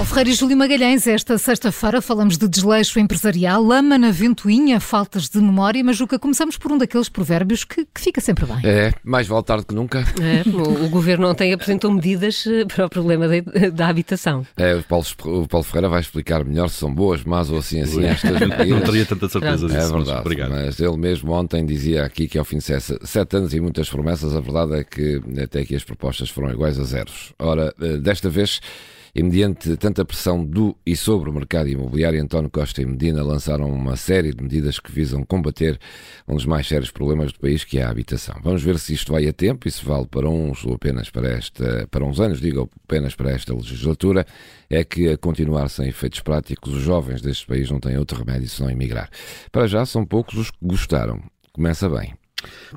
Paulo Ferreira e Júlio Magalhães, esta sexta-feira falamos de desleixo empresarial, lama na ventoinha, faltas de memória, mas Juca, começamos por um daqueles provérbios que, que fica sempre bem. É, mais vale tarde que nunca. É, o, o, Governo ontem apresentou medidas eh, para o problema de, da habitação. É, o Paulo, o Paulo, Ferreira vai explicar melhor se são boas, más ou assim assim estas medidas. Não teria tanta certeza disso. É verdade, Obrigado. mas ele mesmo ontem dizia aqui que ao fim de sete, sete anos e muitas promessas, a verdade é que até aqui as propostas foram iguais a zeros. Ora, eh, desta vez e mediante tanta pressão do e sobre o mercado imobiliário, António Costa e Medina lançaram uma série de medidas que visam combater um dos mais sérios problemas do país, que é a habitação. Vamos ver se isto vai a tempo e se vale para uns ou apenas para esta, para uns anos, digo apenas para esta legislatura, é que a continuar sem efeitos práticos, os jovens deste país não têm outro remédio senão emigrar. Para já são poucos os que gostaram. Começa bem.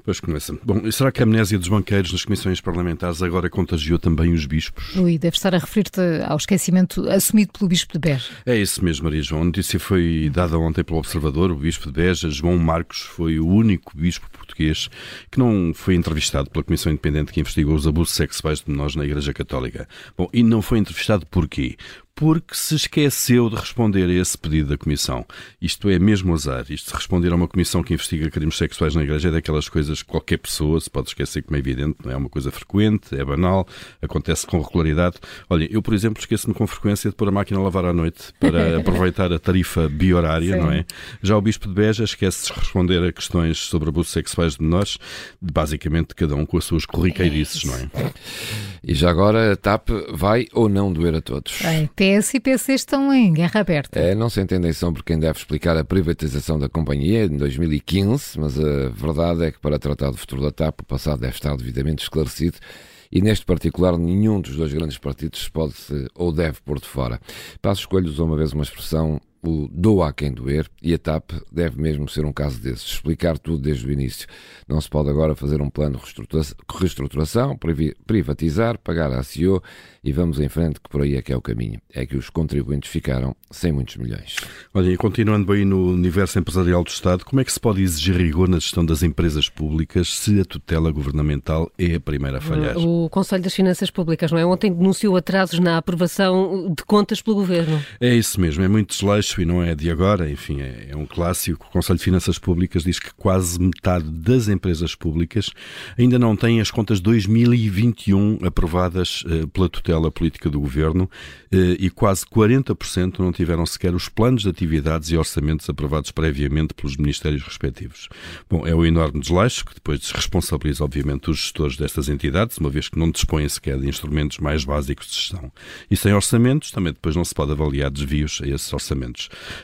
Pois começa. Bom, e será que a amnésia dos banqueiros nas comissões parlamentares agora contagiou também os bispos? Ui, deve estar a referir-te ao esquecimento assumido pelo bispo de Beja. É isso mesmo, Maria João. A notícia foi dada ontem pelo Observador. O bispo de Beja, João Marcos, foi o único bispo português que não foi entrevistado pela Comissão Independente que investigou os abusos sexuais de menores na Igreja Católica. Bom, e não foi entrevistado porquê? Porque se esqueceu de responder a esse pedido da Comissão. Isto é mesmo azar. Isto de responder a uma Comissão que investiga crimes sexuais na Igreja é daquelas coisas que qualquer pessoa se pode esquecer, como é evidente, não é uma coisa frequente, é banal, acontece com regularidade. Olha, eu, por exemplo, esqueço-me com frequência de pôr a máquina a lavar à noite para aproveitar a tarifa biorária, não é? Já o Bispo de Beja esquece de responder a questões sobre abusos sexuais de menores, basicamente cada um com as suas corriqueirices, não é? E já agora a TAP vai ou não doer a todos? Bem, PS e PC estão em guerra aberta. É, não se entendem por quem deve explicar a privatização da companhia em 2015, mas a verdade é que para tratar do futuro da TAP o passado deve estar devidamente esclarecido e neste particular nenhum dos dois grandes partidos pode ou deve pôr de fora. Passo escolho usou uma vez uma expressão o doa a quem doer e a TAP deve mesmo ser um caso desses. Explicar tudo desde o início. Não se pode agora fazer um plano de reestruturação, privatizar, pagar a CEO e vamos em frente, que por aí é que é o caminho. É que os contribuintes ficaram sem muitos milhões. Olha, e continuando bem no universo empresarial do Estado, como é que se pode exigir rigor na gestão das empresas públicas se a tutela governamental é a primeira a falhar? O Conselho das Finanças Públicas, não é? Ontem denunciou atrasos na aprovação de contas pelo Governo. É isso mesmo, é muito desleixo e não é de agora, enfim, é, é um clássico. O Conselho de Finanças Públicas diz que quase metade das empresas públicas ainda não têm as contas 2021 aprovadas eh, pela tutela política do Governo eh, e quase 40% não tiveram sequer os planos de atividades e orçamentos aprovados previamente pelos ministérios respectivos. Bom, é um enorme desleixo que depois desresponsabiliza, obviamente, os gestores destas entidades, uma vez que não dispõem sequer de instrumentos mais básicos de gestão. E sem orçamentos, também depois não se pode avaliar desvios a esses orçamentos.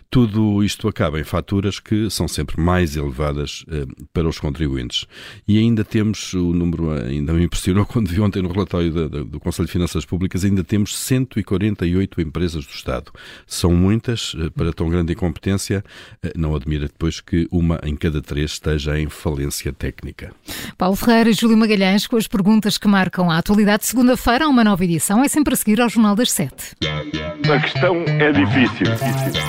Tudo isto acaba em faturas que são sempre mais elevadas eh, para os contribuintes. E ainda temos o número, ainda me impressionou quando vi ontem no relatório da, da, do Conselho de Finanças Públicas, ainda temos 148 empresas do Estado. São muitas eh, para tão grande incompetência. Eh, não admira depois que uma em cada três esteja em falência técnica. Paulo Ferreira e Júlio Magalhães com as perguntas que marcam a atualidade. Segunda-feira, há uma nova edição. É sempre a seguir ao Jornal das Sete. A questão é difícil.